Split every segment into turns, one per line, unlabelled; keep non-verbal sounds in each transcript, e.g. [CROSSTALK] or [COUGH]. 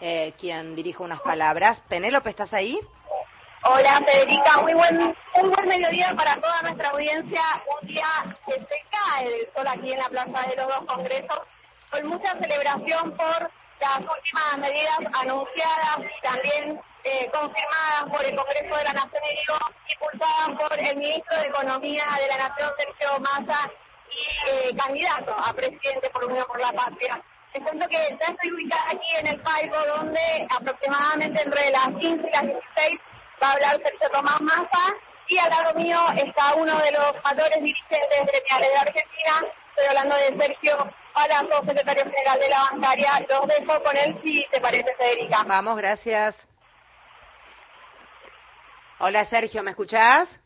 eh, quien dirige unas palabras. Penélope, ¿estás ahí?
Hola Federica, muy buen, un buen mediodía para toda nuestra audiencia. Un día que se cae el sol aquí en la Plaza de los Dos Congresos, con mucha celebración por las últimas medidas anunciadas y también eh, confirmadas por el Congreso de la Nación y impulsadas por el ministro de Economía de la Nación, Sergio Massa, y eh, candidato a presidente por Unión por la Patria. Les cuento que ya estoy ubicada aquí en el palco donde aproximadamente entre las 15 y las 16 va a hablar Sergio Tomás Massa y al lado mío está uno de los mayores dirigentes gremiales de Argentina. Estoy hablando de Sergio Palazzo, secretario general de la bancaria. Los dejo con él si te parece, Federica.
Vamos, gracias. Hola Sergio, ¿me escuchás?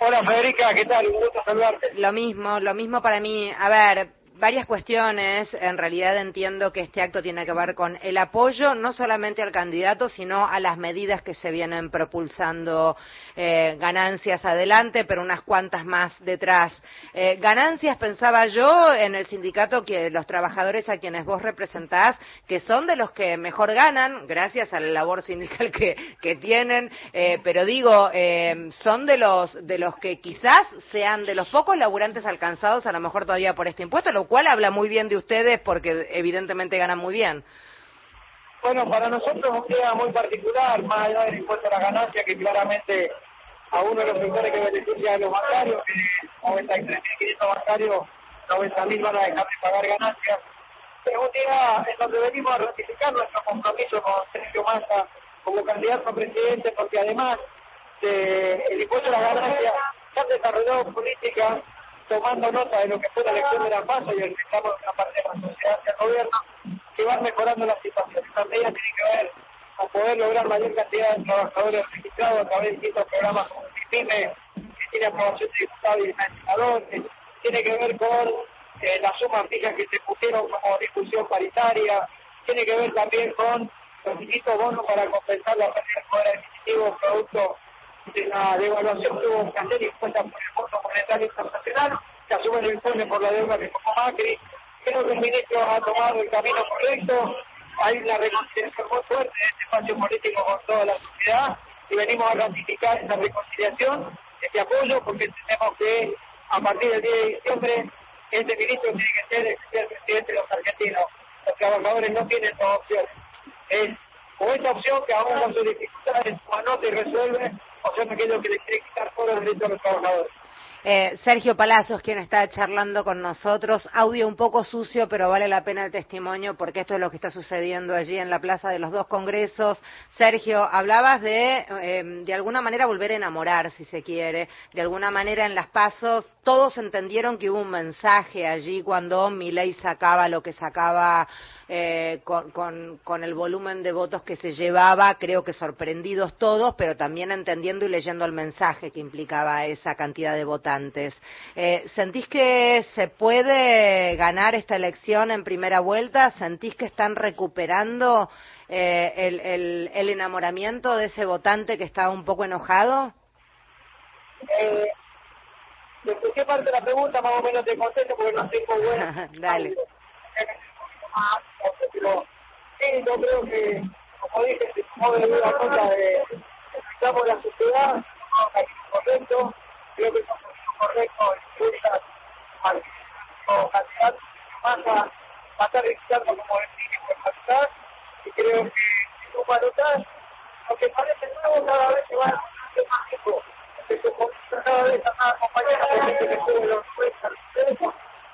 Hola Federica, ¿qué tal? Un gusto saludarte.
Lo mismo, lo mismo para mí. A ver, varias cuestiones. En realidad entiendo que este acto tiene que ver con el apoyo no solamente al candidato, sino a las medidas que se vienen propulsando eh, ganancias adelante, pero unas cuantas más detrás. Eh, ganancias, pensaba yo, en el sindicato que los trabajadores a quienes vos representás, que son de los que mejor ganan, gracias a la labor sindical que, que tienen, eh, pero digo, son de los, de los que quizás sean de los pocos laburantes alcanzados, a lo mejor todavía por este impuesto, cual habla muy bien de ustedes porque evidentemente ganan muy bien.
Bueno, para nosotros es un día muy particular, más allá del impuesto a la ganancia, que claramente a uno de los sectores que beneficia a los bancarios, que 93.500 bancarios, 90.000 van a dejar de pagar ganancias. Es un día en donde venimos a ratificar nuestro compromiso con Sergio Massa como candidato a presidente, porque además del impuesto a la ganancia, se han desarrollado políticas tomando nota de lo que fue la elección de la PASO y el reclamo de una parte de la sociedad hacia el gobierno, que van mejorando la situación. Esta medida tiene que ver con poder lograr mayor cantidad de trabajadores registrados a través de distintos programas como CIPIME, que tiene aprobación de diputados y senadores, tiene que ver con eh, las sumas fijas que se pusieron como discusión paritaria, tiene que ver también con los distintos bonos para compensar la pérdida de poder adquisitivo producto de la devaluación que hubo que hacer impuesta por el Monetario Internacional, que asume el informe por la deuda que tomó Macri. Creo que el ministro ha tomado el camino correcto. Hay una reconciliación muy fuerte en este espacio político con toda la sociedad y venimos a ratificar esa reconciliación, este apoyo, porque entendemos que a partir del 10 de diciembre este ministro tiene que ser el presidente de los argentinos. Los trabajadores no tienen dos opciones. Es o esa opción que aún con sus dificultades anota y resuelve, o sea, aquello que le quiere quitar todos los derechos a los trabajadores.
Eh, Sergio Palazos, quien está charlando con nosotros, audio un poco sucio, pero vale la pena el testimonio porque esto es lo que está sucediendo allí en la Plaza de los Dos Congresos. Sergio, hablabas de, eh, de alguna manera, volver a enamorar, si se quiere. De alguna manera, en las pasos, todos entendieron que hubo un mensaje allí cuando Milei sacaba lo que sacaba eh, con, con el volumen de votos que se llevaba, creo que sorprendidos todos, pero también entendiendo y leyendo el mensaje que implicaba esa cantidad de votos eh, ¿Sentís que se puede ganar esta elección en primera vuelta? ¿Sentís que están recuperando eh, el, el, enamoramiento de ese votante que estaba un poco enojado?
Eh, qué parte de la pregunta más o menos te contesto porque no tengo [LAUGHS] buena.
Dale.
Sí, yo creo que, como dije, se de una cosa de la sociedad, correcto, creo que correcto impulsa al candidato Massa va a estar registrando como y creo que si tú notar lo que parece nuevo cada vez se va a hacer más cada vez más gente los puestos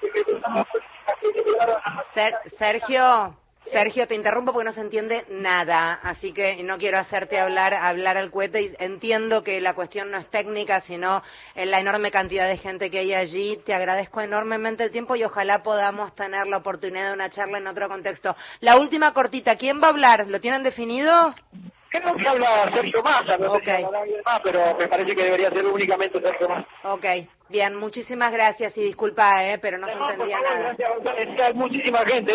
y que políticas que a
Sergio Sergio, te interrumpo porque no se entiende nada, así que no quiero hacerte hablar, hablar al cohete y entiendo que la cuestión no es técnica, sino en la enorme cantidad de gente que hay allí. Te agradezco enormemente el tiempo y ojalá podamos tener la oportunidad de una charla en otro contexto. La última cortita, ¿quién va a hablar? ¿Lo tienen definido?
Creo que habla Sergio Massa, no okay. más, pero me parece que debería ser únicamente Sergio Massa.
Ok, bien, muchísimas gracias y disculpa, eh, pero no, se entendía nada.
Gracias, muchísima gente.